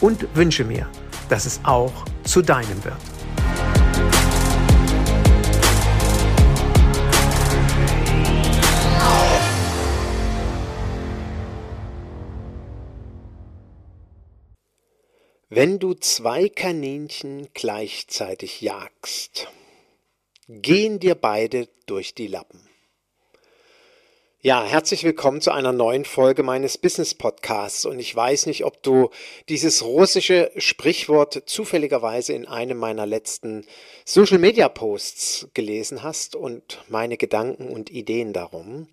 und wünsche mir, dass es auch zu deinem wird. Wenn du zwei Kaninchen gleichzeitig jagst, gehen dir beide durch die Lappen. Ja, herzlich willkommen zu einer neuen Folge meines Business Podcasts. Und ich weiß nicht, ob du dieses russische Sprichwort zufälligerweise in einem meiner letzten Social Media Posts gelesen hast und meine Gedanken und Ideen darum.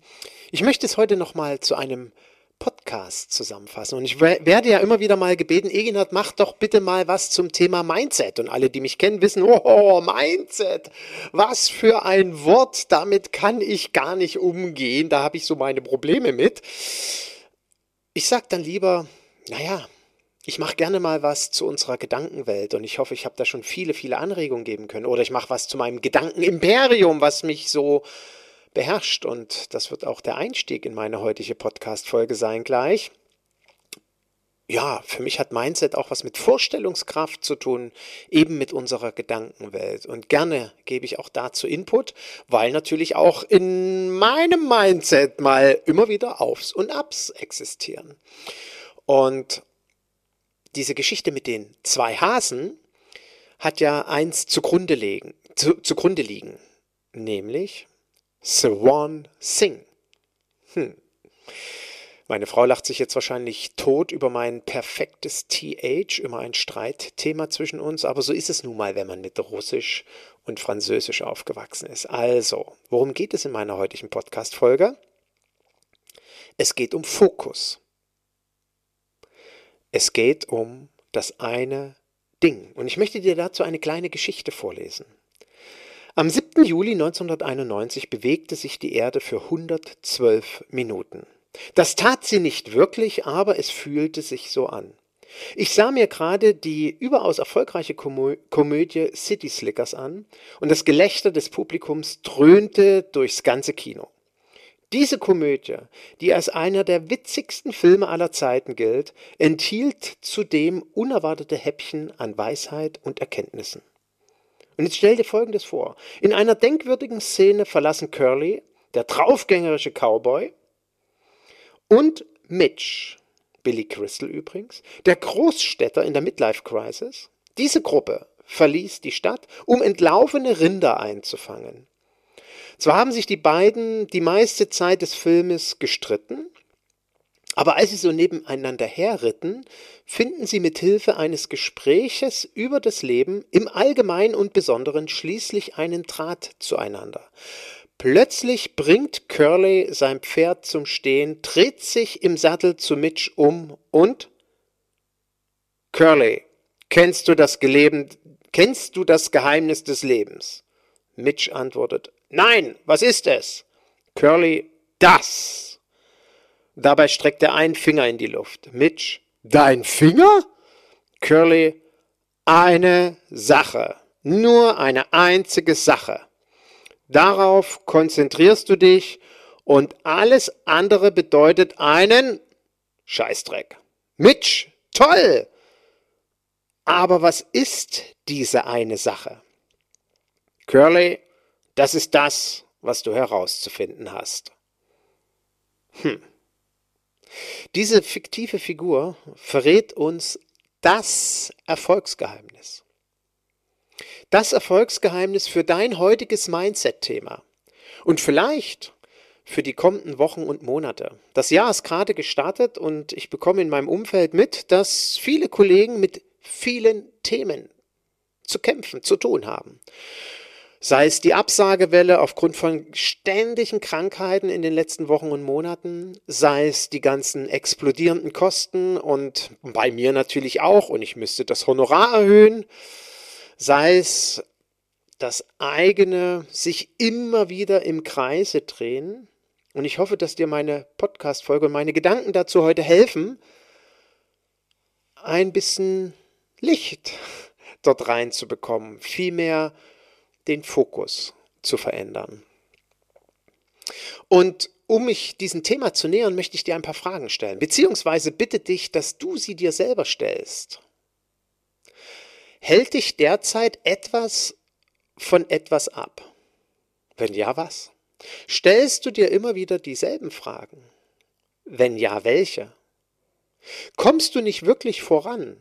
Ich möchte es heute nochmal zu einem Podcast zusammenfassen. Und ich werde ja immer wieder mal gebeten, Eginhard, mach doch bitte mal was zum Thema Mindset. Und alle, die mich kennen, wissen, oh, Mindset, was für ein Wort, damit kann ich gar nicht umgehen. Da habe ich so meine Probleme mit. Ich sage dann lieber, naja, ich mache gerne mal was zu unserer Gedankenwelt und ich hoffe, ich habe da schon viele, viele Anregungen geben können. Oder ich mache was zu meinem Gedankenimperium, was mich so beherrscht. Und das wird auch der Einstieg in meine heutige Podcast-Folge sein gleich. Ja, für mich hat Mindset auch was mit Vorstellungskraft zu tun, eben mit unserer Gedankenwelt. Und gerne gebe ich auch dazu Input, weil natürlich auch in meinem Mindset mal immer wieder Aufs und Abs existieren. Und diese Geschichte mit den zwei Hasen hat ja eins zugrunde, legen, zu, zugrunde liegen, nämlich Swan Sing. Hm. Meine Frau lacht sich jetzt wahrscheinlich tot über mein perfektes TH, immer ein Streitthema zwischen uns, aber so ist es nun mal, wenn man mit Russisch und Französisch aufgewachsen ist. Also, worum geht es in meiner heutigen Podcast-Folge? Es geht um Fokus. Es geht um das eine Ding. Und ich möchte dir dazu eine kleine Geschichte vorlesen. Am 7. Juli 1991 bewegte sich die Erde für 112 Minuten. Das tat sie nicht wirklich, aber es fühlte sich so an. Ich sah mir gerade die überaus erfolgreiche Komö Komödie City Slickers an und das Gelächter des Publikums dröhnte durchs ganze Kino. Diese Komödie, die als einer der witzigsten Filme aller Zeiten gilt, enthielt zudem unerwartete Häppchen an Weisheit und Erkenntnissen. Und jetzt stell dir Folgendes vor. In einer denkwürdigen Szene verlassen Curly, der draufgängerische Cowboy, und Mitch, Billy Crystal übrigens, der Großstädter in der Midlife Crisis, diese Gruppe verließ die Stadt, um entlaufene Rinder einzufangen. Zwar haben sich die beiden die meiste Zeit des Filmes gestritten, aber als sie so nebeneinander herritten, finden sie mit Hilfe eines Gespräches über das Leben im Allgemeinen und Besonderen schließlich einen Draht zueinander. Plötzlich bringt Curly sein Pferd zum Stehen, dreht sich im Sattel zu Mitch um und Curly, kennst du das Geleben, kennst du das Geheimnis des Lebens? Mitch antwortet, nein, was ist es? Curly, das. Dabei streckt er einen Finger in die Luft. Mitch, dein Finger? Curly, eine Sache. Nur eine einzige Sache. Darauf konzentrierst du dich und alles andere bedeutet einen Scheißdreck. Mitch, toll! Aber was ist diese eine Sache? Curly, das ist das, was du herauszufinden hast. Hm. Diese fiktive Figur verrät uns das Erfolgsgeheimnis. Das Erfolgsgeheimnis für dein heutiges Mindset-Thema. Und vielleicht für die kommenden Wochen und Monate. Das Jahr ist gerade gestartet und ich bekomme in meinem Umfeld mit, dass viele Kollegen mit vielen Themen zu kämpfen, zu tun haben. Sei es die Absagewelle aufgrund von ständigen Krankheiten in den letzten Wochen und Monaten, sei es die ganzen explodierenden Kosten und bei mir natürlich auch und ich müsste das Honorar erhöhen, sei es das eigene sich immer wieder im Kreise drehen. Und ich hoffe, dass dir meine Podcast-Folge und meine Gedanken dazu heute helfen, ein bisschen Licht dort reinzubekommen, vielmehr den Fokus zu verändern. Und um mich diesem Thema zu nähern, möchte ich dir ein paar Fragen stellen, beziehungsweise bitte dich, dass du sie dir selber stellst. Hält dich derzeit etwas von etwas ab? Wenn ja, was? Stellst du dir immer wieder dieselben Fragen? Wenn ja, welche? Kommst du nicht wirklich voran?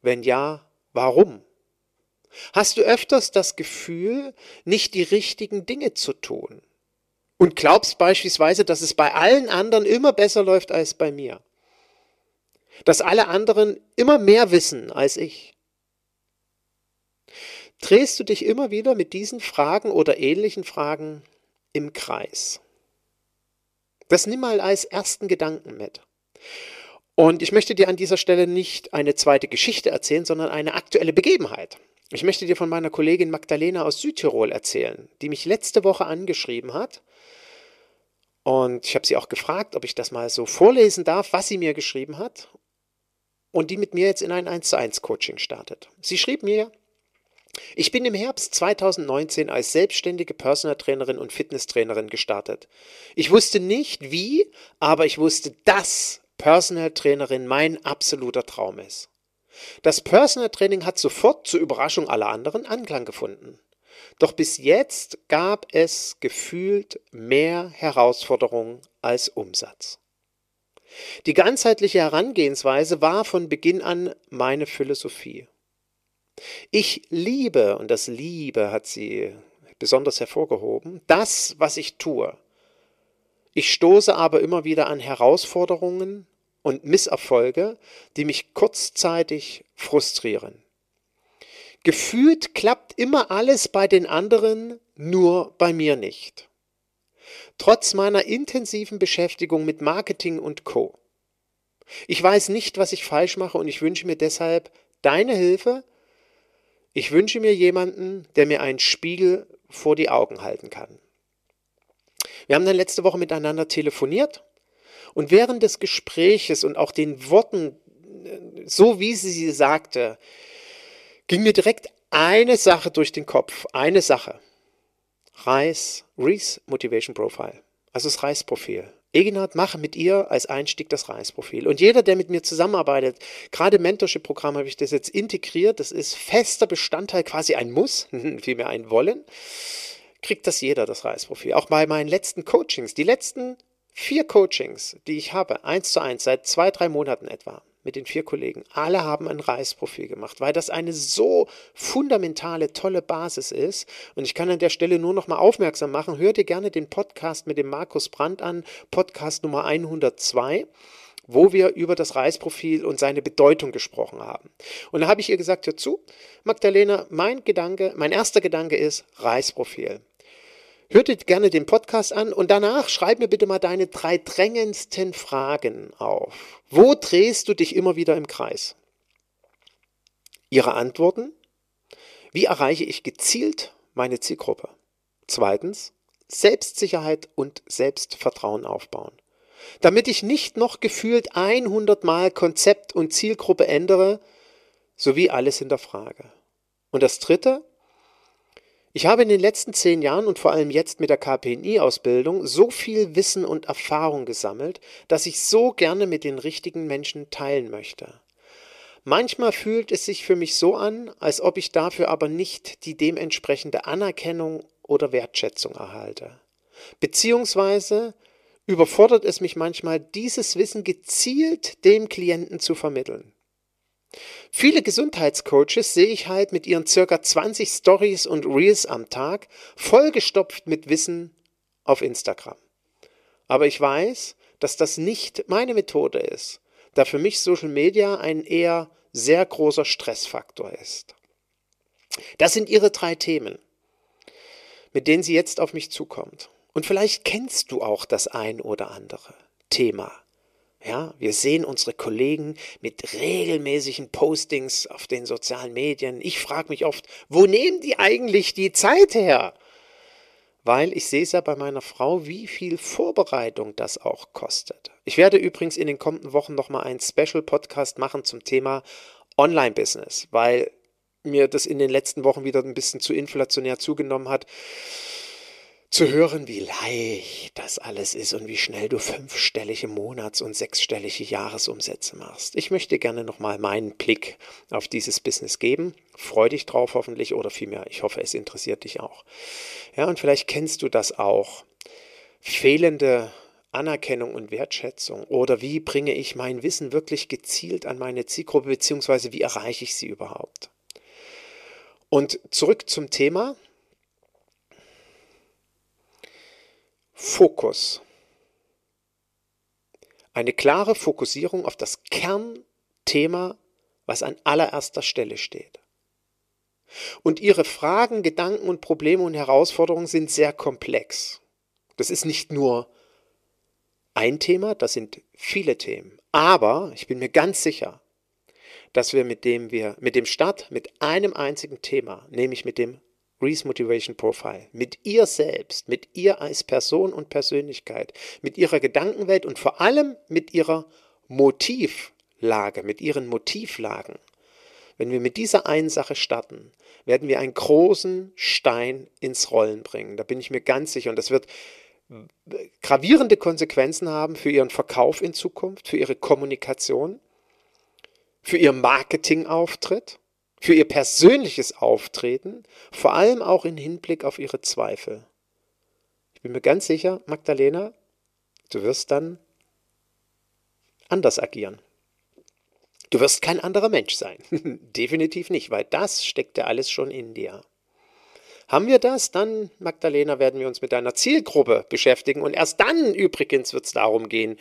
Wenn ja, warum? Hast du öfters das Gefühl, nicht die richtigen Dinge zu tun? Und glaubst beispielsweise, dass es bei allen anderen immer besser läuft als bei mir? Dass alle anderen immer mehr wissen als ich? Drehst du dich immer wieder mit diesen Fragen oder ähnlichen Fragen im Kreis? Das nimm mal als ersten Gedanken mit. Und ich möchte dir an dieser Stelle nicht eine zweite Geschichte erzählen, sondern eine aktuelle Begebenheit. Ich möchte dir von meiner Kollegin Magdalena aus Südtirol erzählen, die mich letzte Woche angeschrieben hat. Und ich habe sie auch gefragt, ob ich das mal so vorlesen darf, was sie mir geschrieben hat. Und die mit mir jetzt in ein 1 zu 1 Coaching startet. Sie schrieb mir, ich bin im Herbst 2019 als selbstständige Personal Trainerin und Fitnesstrainerin gestartet. Ich wusste nicht wie, aber ich wusste, dass Personal Trainerin mein absoluter Traum ist. Das Personal Training hat sofort zur Überraschung aller anderen Anklang gefunden. Doch bis jetzt gab es gefühlt mehr Herausforderungen als Umsatz. Die ganzheitliche Herangehensweise war von Beginn an meine Philosophie. Ich liebe, und das Liebe hat sie besonders hervorgehoben, das, was ich tue. Ich stoße aber immer wieder an Herausforderungen und Misserfolge, die mich kurzzeitig frustrieren. Gefühlt klappt immer alles bei den anderen, nur bei mir nicht. Trotz meiner intensiven Beschäftigung mit Marketing und Co. Ich weiß nicht, was ich falsch mache und ich wünsche mir deshalb deine Hilfe. Ich wünsche mir jemanden, der mir einen Spiegel vor die Augen halten kann. Wir haben dann letzte Woche miteinander telefoniert und während des Gespräches und auch den Worten, so wie sie sie sagte, ging mir direkt eine Sache durch den Kopf. Eine Sache. Reis, Reese Motivation Profile. Also das Reisprofil. Eginhard, mache mit ihr als Einstieg das Reisprofil. Und jeder, der mit mir zusammenarbeitet, gerade Mentorship-Programm habe ich das jetzt integriert, das ist fester Bestandteil, quasi ein Muss, vielmehr ein Wollen, kriegt das jeder, das Reisprofil. Auch bei meinen letzten Coachings, die letzten Vier Coachings, die ich habe, eins zu eins, seit zwei, drei Monaten etwa, mit den vier Kollegen, alle haben ein Reisprofil gemacht, weil das eine so fundamentale, tolle Basis ist. Und ich kann an der Stelle nur noch mal aufmerksam machen, hör dir gerne den Podcast mit dem Markus Brandt an, Podcast Nummer 102 wo wir über das Reisprofil und seine Bedeutung gesprochen haben. Und da habe ich ihr gesagt, hör zu, Magdalena, mein Gedanke, mein erster Gedanke ist Reisprofil. Hört dir gerne den Podcast an und danach schreib mir bitte mal deine drei drängendsten Fragen auf. Wo drehst du dich immer wieder im Kreis? Ihre Antworten? Wie erreiche ich gezielt meine Zielgruppe? Zweitens, Selbstsicherheit und Selbstvertrauen aufbauen. Damit ich nicht noch gefühlt 100 Mal Konzept und Zielgruppe ändere, sowie alles hinterfrage. Und das dritte, ich habe in den letzten zehn Jahren und vor allem jetzt mit der KPNI-Ausbildung so viel Wissen und Erfahrung gesammelt, dass ich so gerne mit den richtigen Menschen teilen möchte. Manchmal fühlt es sich für mich so an, als ob ich dafür aber nicht die dementsprechende Anerkennung oder Wertschätzung erhalte. Beziehungsweise überfordert es mich manchmal, dieses Wissen gezielt dem Klienten zu vermitteln. Viele Gesundheitscoaches sehe ich halt mit ihren circa 20 Stories und Reels am Tag vollgestopft mit Wissen auf Instagram. Aber ich weiß, dass das nicht meine Methode ist, da für mich Social Media ein eher sehr großer Stressfaktor ist. Das sind ihre drei Themen, mit denen sie jetzt auf mich zukommt. Und vielleicht kennst du auch das ein oder andere Thema. Ja, wir sehen unsere Kollegen mit regelmäßigen Postings auf den sozialen Medien. Ich frage mich oft, wo nehmen die eigentlich die Zeit her? Weil ich sehe es ja bei meiner Frau, wie viel Vorbereitung das auch kostet. Ich werde übrigens in den kommenden Wochen nochmal einen Special-Podcast machen zum Thema Online-Business, weil mir das in den letzten Wochen wieder ein bisschen zu inflationär zugenommen hat zu hören, wie leicht das alles ist und wie schnell du fünfstellige Monats- und sechsstellige Jahresumsätze machst. Ich möchte gerne nochmal meinen Blick auf dieses Business geben. Freu dich drauf hoffentlich oder vielmehr, ich hoffe, es interessiert dich auch. Ja, und vielleicht kennst du das auch. Fehlende Anerkennung und Wertschätzung oder wie bringe ich mein Wissen wirklich gezielt an meine Zielgruppe beziehungsweise wie erreiche ich sie überhaupt? Und zurück zum Thema, Fokus. Eine klare Fokussierung auf das Kernthema, was an allererster Stelle steht. Und Ihre Fragen, Gedanken und Probleme und Herausforderungen sind sehr komplex. Das ist nicht nur ein Thema, das sind viele Themen. Aber ich bin mir ganz sicher, dass wir mit dem wir mit dem Start mit einem einzigen Thema, nämlich mit dem Reese Motivation Profile, mit ihr selbst, mit ihr als Person und Persönlichkeit, mit ihrer Gedankenwelt und vor allem mit ihrer Motivlage, mit ihren Motivlagen. Wenn wir mit dieser einen Sache starten, werden wir einen großen Stein ins Rollen bringen. Da bin ich mir ganz sicher. Und das wird gravierende Konsequenzen haben für ihren Verkauf in Zukunft, für ihre Kommunikation, für ihr Marketingauftritt für ihr persönliches Auftreten, vor allem auch im Hinblick auf ihre Zweifel. Ich bin mir ganz sicher, Magdalena, du wirst dann anders agieren. Du wirst kein anderer Mensch sein. Definitiv nicht, weil das steckt ja alles schon in dir. Haben wir das, dann, Magdalena, werden wir uns mit deiner Zielgruppe beschäftigen. Und erst dann übrigens wird es darum gehen,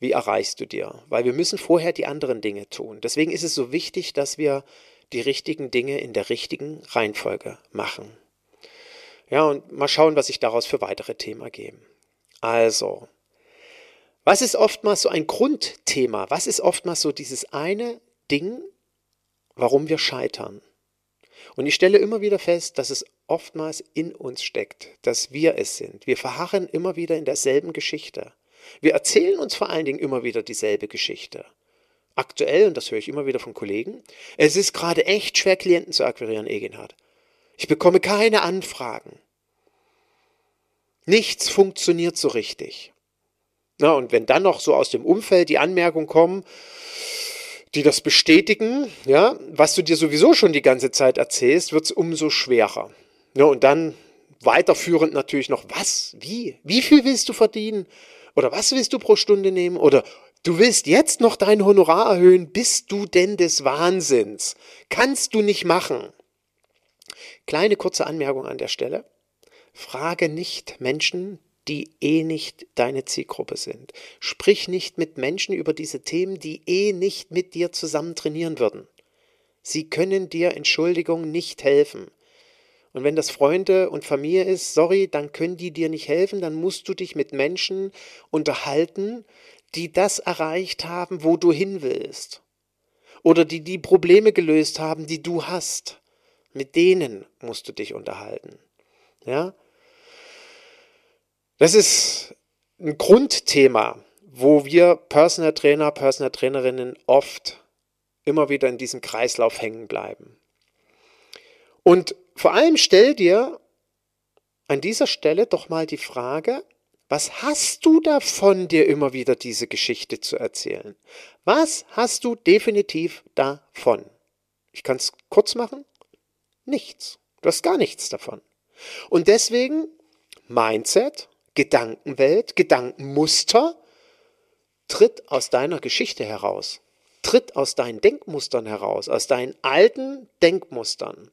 wie erreichst du dir. Weil wir müssen vorher die anderen Dinge tun. Deswegen ist es so wichtig, dass wir die richtigen Dinge in der richtigen Reihenfolge machen. Ja, und mal schauen, was sich daraus für weitere Themen ergeben. Also, was ist oftmals so ein Grundthema? Was ist oftmals so dieses eine Ding, warum wir scheitern? Und ich stelle immer wieder fest, dass es oftmals in uns steckt, dass wir es sind. Wir verharren immer wieder in derselben Geschichte. Wir erzählen uns vor allen Dingen immer wieder dieselbe Geschichte aktuell, und das höre ich immer wieder von Kollegen, es ist gerade echt schwer, Klienten zu akquirieren, Egenhard. Ich bekomme keine Anfragen. Nichts funktioniert so richtig. Na, und wenn dann noch so aus dem Umfeld die Anmerkungen kommen, die das bestätigen, ja, was du dir sowieso schon die ganze Zeit erzählst, wird es umso schwerer. Ja, und dann weiterführend natürlich noch, was, wie, wie viel willst du verdienen? Oder was willst du pro Stunde nehmen? Oder Du willst jetzt noch dein Honorar erhöhen? Bist du denn des Wahnsinns? Kannst du nicht machen. Kleine kurze Anmerkung an der Stelle. Frage nicht Menschen, die eh nicht deine Zielgruppe sind. Sprich nicht mit Menschen über diese Themen, die eh nicht mit dir zusammen trainieren würden. Sie können dir, Entschuldigung, nicht helfen. Und wenn das Freunde und Familie ist, sorry, dann können die dir nicht helfen, dann musst du dich mit Menschen unterhalten, die das erreicht haben, wo du hin willst. Oder die die Probleme gelöst haben, die du hast. Mit denen musst du dich unterhalten. Ja? Das ist ein Grundthema, wo wir Personal Trainer, Personal Trainerinnen oft immer wieder in diesem Kreislauf hängen bleiben. Und vor allem stell dir an dieser Stelle doch mal die Frage, was hast du davon, dir immer wieder diese Geschichte zu erzählen? Was hast du definitiv davon? Ich kann es kurz machen. Nichts. Du hast gar nichts davon. Und deswegen Mindset, Gedankenwelt, Gedankenmuster tritt aus deiner Geschichte heraus. tritt aus deinen Denkmustern heraus, aus deinen alten Denkmustern.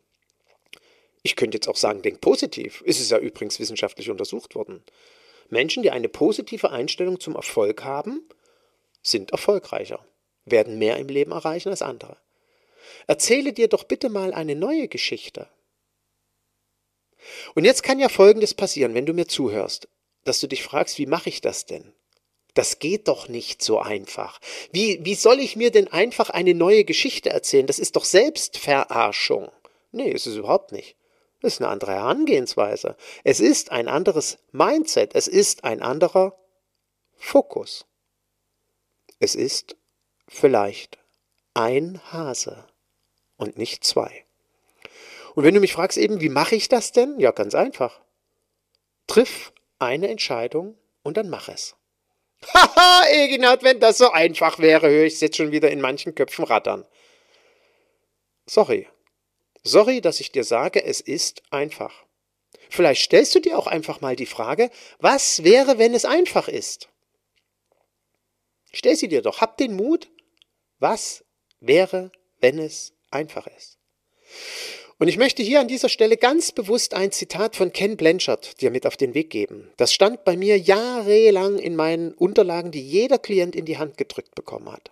Ich könnte jetzt auch sagen, denk positiv. Es ist ja übrigens wissenschaftlich untersucht worden. Menschen, die eine positive Einstellung zum Erfolg haben, sind erfolgreicher, werden mehr im Leben erreichen als andere. Erzähle dir doch bitte mal eine neue Geschichte. Und jetzt kann ja Folgendes passieren, wenn du mir zuhörst, dass du dich fragst, wie mache ich das denn? Das geht doch nicht so einfach. Wie, wie soll ich mir denn einfach eine neue Geschichte erzählen? Das ist doch Selbstverarschung. Nee, ist es überhaupt nicht. Das ist eine andere Herangehensweise. Es ist ein anderes Mindset. Es ist ein anderer Fokus. Es ist vielleicht ein Hase und nicht zwei. Und wenn du mich fragst eben, wie mache ich das denn? Ja, ganz einfach. Triff eine Entscheidung und dann mach es. Haha, Eginhard, wenn das so einfach wäre, höre ich es jetzt schon wieder in manchen Köpfen rattern. Sorry. Sorry, dass ich dir sage, es ist einfach. Vielleicht stellst du dir auch einfach mal die Frage, was wäre, wenn es einfach ist? Stell sie dir doch, hab den Mut. Was wäre, wenn es einfach ist? Und ich möchte hier an dieser Stelle ganz bewusst ein Zitat von Ken Blanchard dir mit auf den Weg geben. Das stand bei mir jahrelang in meinen Unterlagen, die jeder Klient in die Hand gedrückt bekommen hat.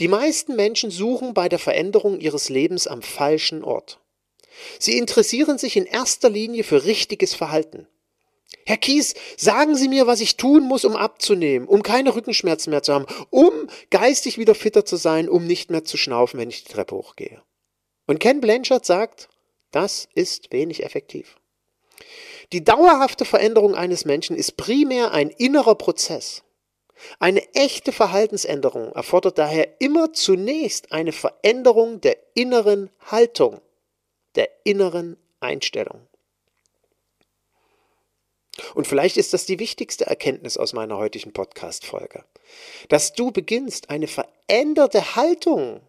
Die meisten Menschen suchen bei der Veränderung ihres Lebens am falschen Ort. Sie interessieren sich in erster Linie für richtiges Verhalten. Herr Kies, sagen Sie mir, was ich tun muss, um abzunehmen, um keine Rückenschmerzen mehr zu haben, um geistig wieder fitter zu sein, um nicht mehr zu schnaufen, wenn ich die Treppe hochgehe. Und Ken Blanchard sagt, das ist wenig effektiv. Die dauerhafte Veränderung eines Menschen ist primär ein innerer Prozess. Eine echte Verhaltensänderung erfordert daher immer zunächst eine Veränderung der inneren Haltung, der inneren Einstellung. Und vielleicht ist das die wichtigste Erkenntnis aus meiner heutigen Podcast-Folge, dass du beginnst, eine veränderte Haltung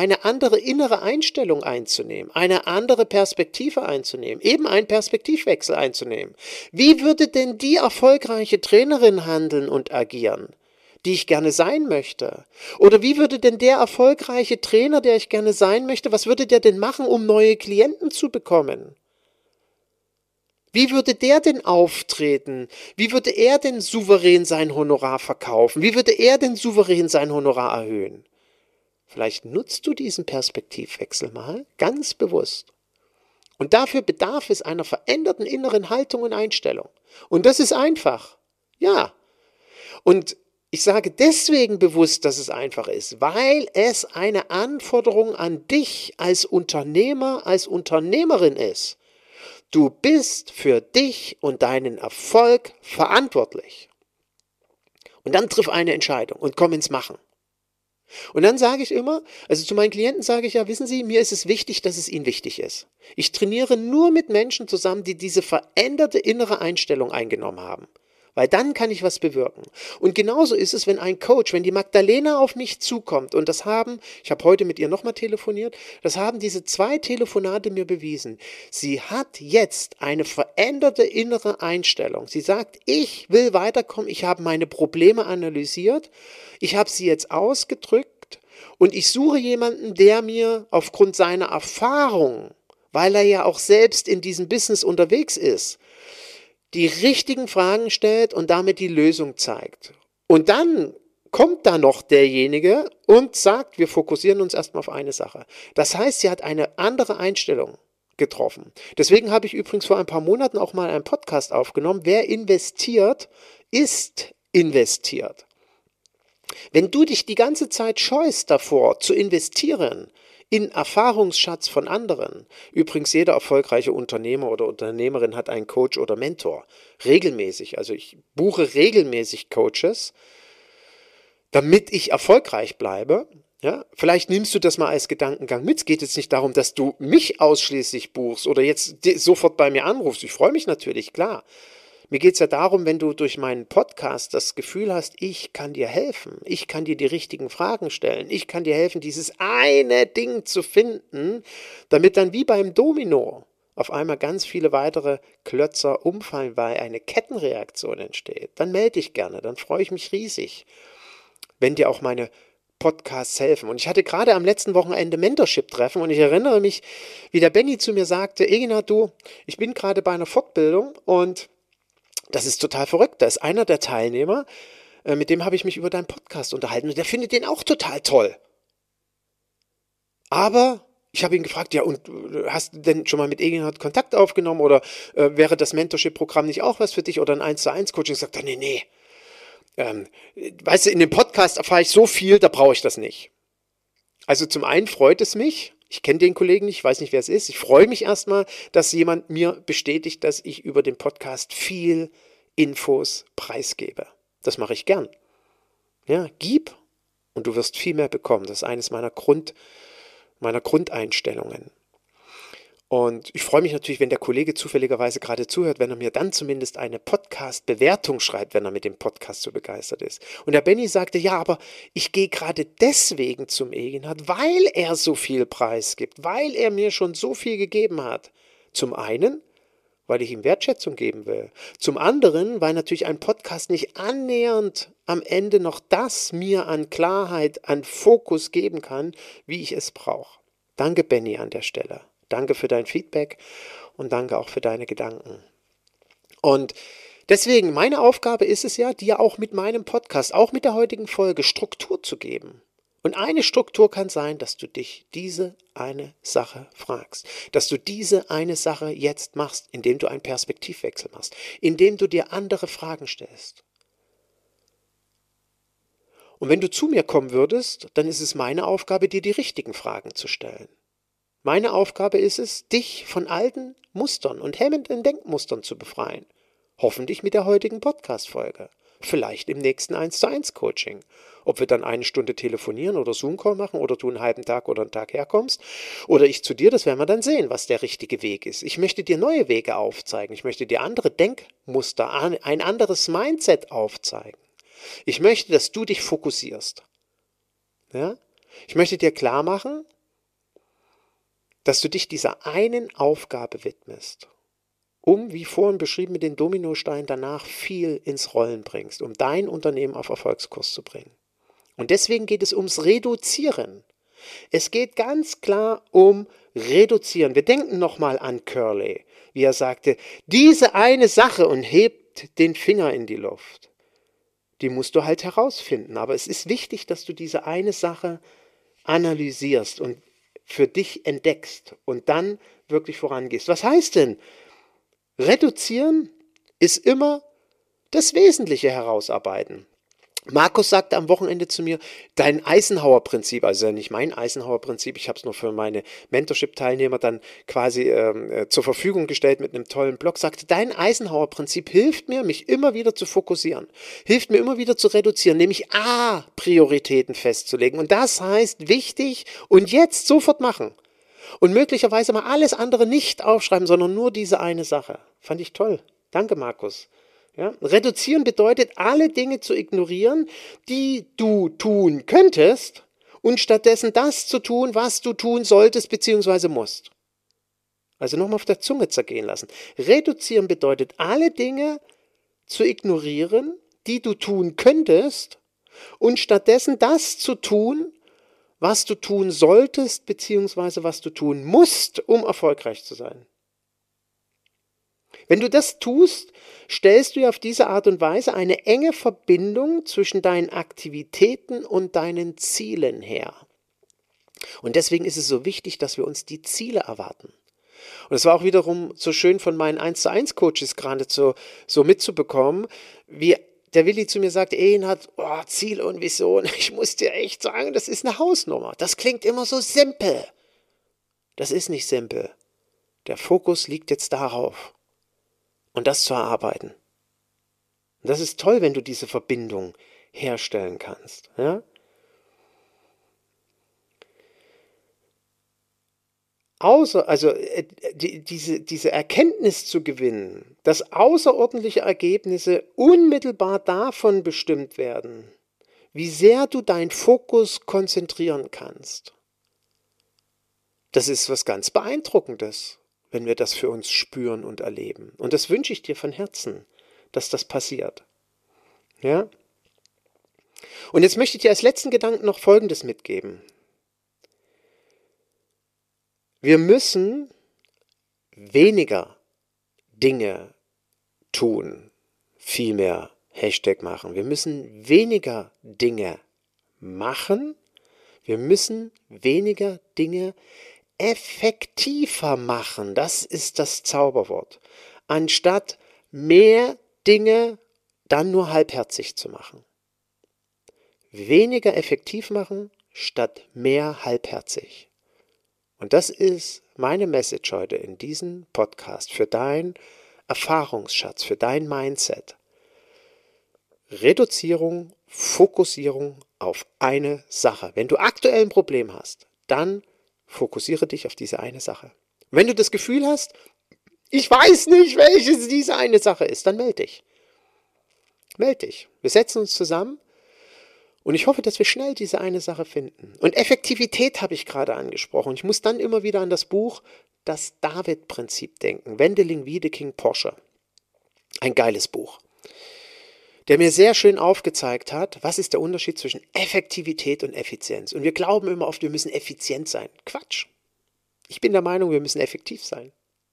eine andere innere Einstellung einzunehmen, eine andere Perspektive einzunehmen, eben einen Perspektivwechsel einzunehmen. Wie würde denn die erfolgreiche Trainerin handeln und agieren, die ich gerne sein möchte? Oder wie würde denn der erfolgreiche Trainer, der ich gerne sein möchte, was würde der denn machen, um neue Klienten zu bekommen? Wie würde der denn auftreten? Wie würde er denn souverän sein Honorar verkaufen? Wie würde er denn souverän sein Honorar erhöhen? Vielleicht nutzt du diesen Perspektivwechsel mal ganz bewusst. Und dafür bedarf es einer veränderten inneren Haltung und Einstellung. Und das ist einfach. Ja. Und ich sage deswegen bewusst, dass es einfach ist, weil es eine Anforderung an dich als Unternehmer, als Unternehmerin ist. Du bist für dich und deinen Erfolg verantwortlich. Und dann triff eine Entscheidung und komm ins Machen. Und dann sage ich immer, also zu meinen Klienten sage ich ja, wissen Sie, mir ist es wichtig, dass es Ihnen wichtig ist. Ich trainiere nur mit Menschen zusammen, die diese veränderte innere Einstellung eingenommen haben weil dann kann ich was bewirken. Und genauso ist es, wenn ein Coach, wenn die Magdalena auf mich zukommt und das haben, ich habe heute mit ihr nochmal telefoniert, das haben diese zwei Telefonate mir bewiesen. Sie hat jetzt eine veränderte innere Einstellung. Sie sagt, ich will weiterkommen, ich habe meine Probleme analysiert, ich habe sie jetzt ausgedrückt und ich suche jemanden, der mir aufgrund seiner Erfahrung, weil er ja auch selbst in diesem Business unterwegs ist, die richtigen Fragen stellt und damit die Lösung zeigt. Und dann kommt da noch derjenige und sagt, wir fokussieren uns erstmal auf eine Sache. Das heißt, sie hat eine andere Einstellung getroffen. Deswegen habe ich übrigens vor ein paar Monaten auch mal einen Podcast aufgenommen. Wer investiert, ist investiert. Wenn du dich die ganze Zeit scheust davor zu investieren, in Erfahrungsschatz von anderen. Übrigens, jeder erfolgreiche Unternehmer oder Unternehmerin hat einen Coach oder Mentor. Regelmäßig. Also ich buche regelmäßig Coaches, damit ich erfolgreich bleibe. Ja, vielleicht nimmst du das mal als Gedankengang mit. Es geht jetzt nicht darum, dass du mich ausschließlich buchst oder jetzt sofort bei mir anrufst. Ich freue mich natürlich, klar. Mir geht es ja darum, wenn du durch meinen Podcast das Gefühl hast, ich kann dir helfen, ich kann dir die richtigen Fragen stellen, ich kann dir helfen, dieses eine Ding zu finden, damit dann wie beim Domino auf einmal ganz viele weitere Klötzer umfallen, weil eine Kettenreaktion entsteht, dann melde dich gerne, dann freue ich mich riesig. Wenn dir auch meine Podcasts helfen. Und ich hatte gerade am letzten Wochenende Mentorship-Treffen und ich erinnere mich, wie der Benny zu mir sagte, Egina, du, ich bin gerade bei einer Fortbildung und das ist total verrückt. Da ist einer der Teilnehmer, äh, mit dem habe ich mich über deinen Podcast unterhalten und der findet den auch total toll. Aber ich habe ihn gefragt, ja, und äh, hast du denn schon mal mit Egenhard Kontakt aufgenommen oder äh, wäre das Mentorship-Programm nicht auch was für dich oder ein 1 zu 1 Coaching? Sagt er, nee, nee. Ähm, weißt du, in dem Podcast erfahre ich so viel, da brauche ich das nicht. Also zum einen freut es mich, ich kenne den Kollegen nicht, ich weiß nicht, wer es ist. Ich freue mich erstmal, dass jemand mir bestätigt, dass ich über den Podcast viel Infos preisgebe. Das mache ich gern. Ja, gib und du wirst viel mehr bekommen. Das ist eines meiner Grund, meiner Grundeinstellungen. Und ich freue mich natürlich, wenn der Kollege zufälligerweise gerade zuhört, wenn er mir dann zumindest eine Podcast-Bewertung schreibt, wenn er mit dem Podcast so begeistert ist. Und der Benny sagte, ja, aber ich gehe gerade deswegen zum Egenhard, weil er so viel Preis gibt, weil er mir schon so viel gegeben hat. Zum einen, weil ich ihm Wertschätzung geben will. Zum anderen, weil natürlich ein Podcast nicht annähernd am Ende noch das mir an Klarheit, an Fokus geben kann, wie ich es brauche. Danke, Benny, an der Stelle. Danke für dein Feedback und danke auch für deine Gedanken. Und deswegen, meine Aufgabe ist es ja, dir auch mit meinem Podcast, auch mit der heutigen Folge Struktur zu geben. Und eine Struktur kann sein, dass du dich diese eine Sache fragst, dass du diese eine Sache jetzt machst, indem du einen Perspektivwechsel machst, indem du dir andere Fragen stellst. Und wenn du zu mir kommen würdest, dann ist es meine Aufgabe, dir die richtigen Fragen zu stellen. Meine Aufgabe ist es, dich von alten Mustern und hemmenden Denkmustern zu befreien. Hoffentlich mit der heutigen Podcast-Folge. Vielleicht im nächsten 1 zu 1 Coaching. Ob wir dann eine Stunde telefonieren oder Zoom-Call machen oder du einen halben Tag oder einen Tag herkommst oder ich zu dir, das werden wir dann sehen, was der richtige Weg ist. Ich möchte dir neue Wege aufzeigen. Ich möchte dir andere Denkmuster, ein anderes Mindset aufzeigen. Ich möchte, dass du dich fokussierst. Ja? Ich möchte dir klar machen, dass du dich dieser einen Aufgabe widmest, um, wie vorhin beschrieben, mit den Dominosteinen danach viel ins Rollen bringst, um dein Unternehmen auf Erfolgskurs zu bringen. Und deswegen geht es ums Reduzieren. Es geht ganz klar um Reduzieren. Wir denken nochmal an Curley, wie er sagte, diese eine Sache und hebt den Finger in die Luft. Die musst du halt herausfinden. Aber es ist wichtig, dass du diese eine Sache analysierst und für dich entdeckst und dann wirklich vorangehst. Was heißt denn? Reduzieren ist immer das Wesentliche herausarbeiten. Markus sagte am Wochenende zu mir, dein Eisenhower-Prinzip, also nicht mein Eisenhower-Prinzip, ich habe es nur für meine Mentorship-Teilnehmer dann quasi ähm, äh, zur Verfügung gestellt mit einem tollen Blog, sagte, dein Eisenhower-Prinzip hilft mir, mich immer wieder zu fokussieren, hilft mir immer wieder zu reduzieren, nämlich A-Prioritäten festzulegen. Und das heißt wichtig und jetzt sofort machen. Und möglicherweise mal alles andere nicht aufschreiben, sondern nur diese eine Sache. Fand ich toll. Danke, Markus. Ja? Reduzieren bedeutet, alle Dinge zu ignorieren, die du tun könntest und stattdessen das zu tun, was du tun solltest bzw. musst. Also nochmal auf der Zunge zergehen lassen. Reduzieren bedeutet, alle Dinge zu ignorieren, die du tun könntest und stattdessen das zu tun, was du tun solltest bzw. was du tun musst, um erfolgreich zu sein. Wenn du das tust, stellst du auf diese Art und Weise eine enge Verbindung zwischen deinen Aktivitäten und deinen Zielen her. Und deswegen ist es so wichtig, dass wir uns die Ziele erwarten. Und es war auch wiederum so schön von meinen 1 zu 1 Coaches gerade so, so mitzubekommen, wie der Willi zu mir sagt, Ehen hat oh, Ziel und Vision. Ich muss dir echt sagen, das ist eine Hausnummer. Das klingt immer so simpel. Das ist nicht simpel. Der Fokus liegt jetzt darauf und das zu erarbeiten. Und das ist toll, wenn du diese Verbindung herstellen kannst. Ja? Außer, also äh, die, diese, diese Erkenntnis zu gewinnen, dass außerordentliche Ergebnisse unmittelbar davon bestimmt werden, wie sehr du deinen Fokus konzentrieren kannst. Das ist was ganz Beeindruckendes wenn wir das für uns spüren und erleben. Und das wünsche ich dir von Herzen, dass das passiert. Ja? Und jetzt möchte ich dir als letzten Gedanken noch Folgendes mitgeben. Wir müssen weniger Dinge tun, vielmehr Hashtag machen. Wir müssen weniger Dinge machen, wir müssen weniger Dinge effektiver machen. Das ist das Zauberwort. Anstatt mehr Dinge dann nur halbherzig zu machen. Weniger effektiv machen statt mehr halbherzig. Und das ist meine Message heute in diesem Podcast für dein Erfahrungsschatz, für dein Mindset. Reduzierung, Fokussierung auf eine Sache. Wenn du aktuell ein Problem hast, dann fokussiere dich auf diese eine Sache. Wenn du das Gefühl hast, ich weiß nicht, welches diese eine Sache ist, dann melde dich. Melde dich. Wir setzen uns zusammen und ich hoffe, dass wir schnell diese eine Sache finden. Und Effektivität habe ich gerade angesprochen. Ich muss dann immer wieder an das Buch Das David-Prinzip denken. Wendeling Wiedeking Porsche. Ein geiles Buch. Der mir sehr schön aufgezeigt hat, was ist der Unterschied zwischen Effektivität und Effizienz. Und wir glauben immer oft, wir müssen effizient sein. Quatsch. Ich bin der Meinung, wir müssen effektiv sein.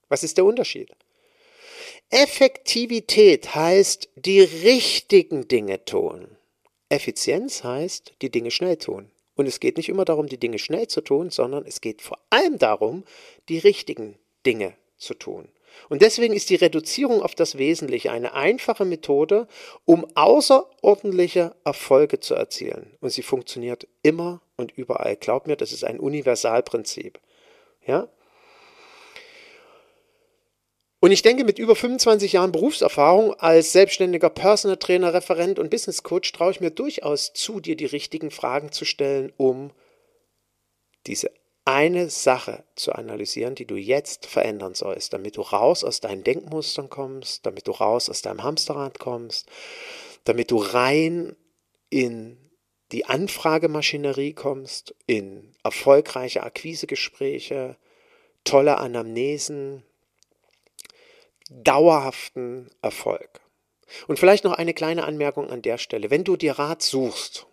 Was ist der Unterschied? Effektivität heißt die richtigen Dinge tun. Effizienz heißt, die Dinge schnell tun. Und es geht nicht immer darum, die Dinge schnell zu tun, sondern es geht vor allem darum, die richtigen Dinge zu tun. Und deswegen ist die Reduzierung auf das Wesentliche eine einfache Methode, um außerordentliche Erfolge zu erzielen. Und sie funktioniert immer und überall. Glaub mir, das ist ein Universalprinzip. Ja? Und ich denke, mit über 25 Jahren Berufserfahrung als selbstständiger Personal Trainer, Referent und Business Coach traue ich mir durchaus zu, dir die richtigen Fragen zu stellen, um diese eine Sache zu analysieren, die du jetzt verändern sollst, damit du raus aus deinen Denkmustern kommst, damit du raus aus deinem Hamsterrad kommst, damit du rein in die Anfragemaschinerie kommst, in erfolgreiche Akquisegespräche, tolle Anamnesen, dauerhaften Erfolg. Und vielleicht noch eine kleine Anmerkung an der Stelle. Wenn du dir Rat suchst,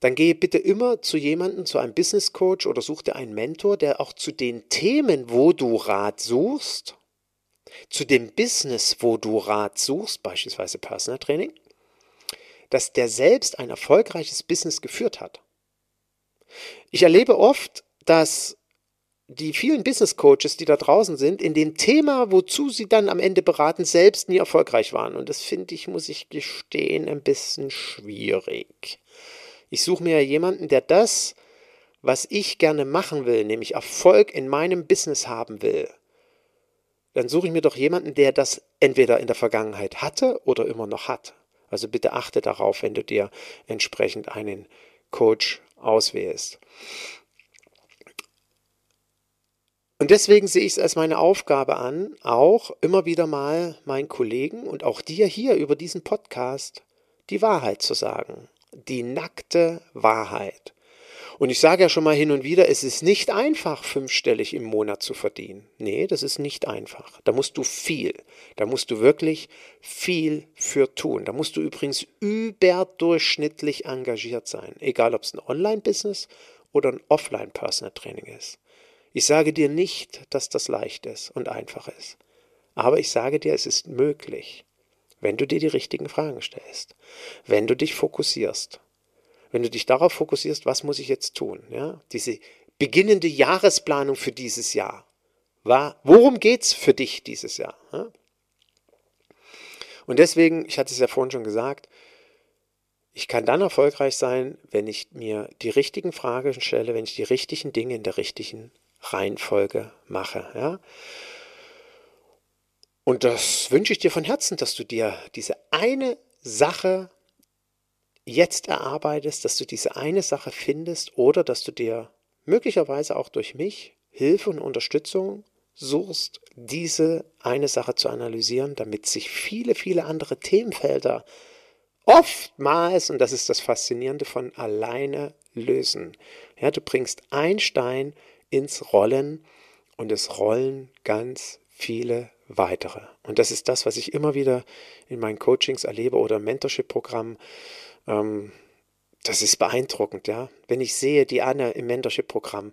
dann gehe bitte immer zu jemandem, zu einem Business Coach oder such dir einen Mentor, der auch zu den Themen, wo du Rat suchst, zu dem Business, wo du Rat suchst, beispielsweise Personal Training, dass der selbst ein erfolgreiches Business geführt hat. Ich erlebe oft, dass die vielen Business Coaches, die da draußen sind, in dem Thema, wozu sie dann am Ende beraten, selbst nie erfolgreich waren. Und das finde ich, muss ich gestehen, ein bisschen schwierig. Ich suche mir jemanden, der das, was ich gerne machen will, nämlich Erfolg in meinem Business haben will, dann suche ich mir doch jemanden, der das entweder in der Vergangenheit hatte oder immer noch hat. Also bitte achte darauf, wenn du dir entsprechend einen Coach auswählst. Und deswegen sehe ich es als meine Aufgabe an, auch immer wieder mal meinen Kollegen und auch dir hier über diesen Podcast die Wahrheit zu sagen. Die nackte Wahrheit. Und ich sage ja schon mal hin und wieder, es ist nicht einfach, fünfstellig im Monat zu verdienen. Nee, das ist nicht einfach. Da musst du viel. Da musst du wirklich viel für tun. Da musst du übrigens überdurchschnittlich engagiert sein. Egal, ob es ein Online-Business oder ein Offline-Personal-Training ist. Ich sage dir nicht, dass das leicht ist und einfach ist. Aber ich sage dir, es ist möglich, wenn du dir die richtigen Fragen stellst, wenn du dich fokussierst, wenn du dich darauf fokussierst, was muss ich jetzt tun? Ja? Diese beginnende Jahresplanung für dieses Jahr. War, worum es für dich dieses Jahr? Ja? Und deswegen, ich hatte es ja vorhin schon gesagt, ich kann dann erfolgreich sein, wenn ich mir die richtigen Fragen stelle, wenn ich die richtigen Dinge in der richtigen Reihenfolge mache. Ja? Und das wünsche ich dir von Herzen, dass du dir diese eine Sache jetzt erarbeitest, dass du diese eine Sache findest oder dass du dir möglicherweise auch durch mich Hilfe und Unterstützung suchst, diese eine Sache zu analysieren, damit sich viele, viele andere Themenfelder oftmals, und das ist das Faszinierende, von alleine lösen. Ja, du bringst ein Stein ins Rollen und es rollen ganz viele weitere. Und das ist das, was ich immer wieder in meinen Coachings erlebe oder im Mentorship-Programm, Ähm, das ist beeindruckend, ja. Wenn ich sehe, die Anne im Mentorship-Programm,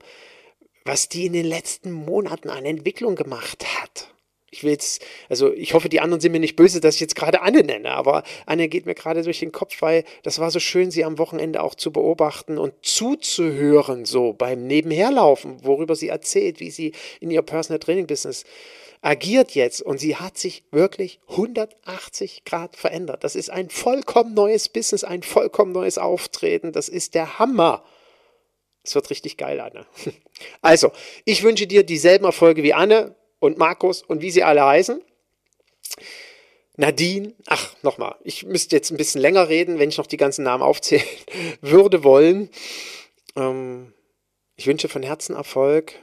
was die in den letzten Monaten an Entwicklung gemacht hat. Ich will jetzt, also ich hoffe, die anderen sind mir nicht böse, dass ich jetzt gerade Anne nenne, aber Anne geht mir gerade durch den Kopf, weil das war so schön, sie am Wochenende auch zu beobachten und zuzuhören, so beim Nebenherlaufen, worüber sie erzählt, wie sie in ihr Personal Training Business agiert jetzt und sie hat sich wirklich 180 Grad verändert. Das ist ein vollkommen neues Business, ein vollkommen neues Auftreten. Das ist der Hammer. Es wird richtig geil, Anne. Also, ich wünsche dir dieselben Erfolge wie Anne und Markus und wie sie alle heißen. Nadine, ach, nochmal, ich müsste jetzt ein bisschen länger reden, wenn ich noch die ganzen Namen aufzählen würde wollen. Ähm, ich wünsche von Herzen Erfolg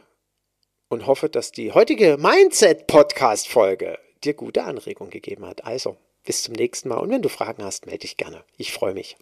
und hoffe, dass die heutige Mindset-Podcast-Folge dir gute Anregungen gegeben hat. Also, bis zum nächsten Mal und wenn du Fragen hast, melde dich gerne. Ich freue mich.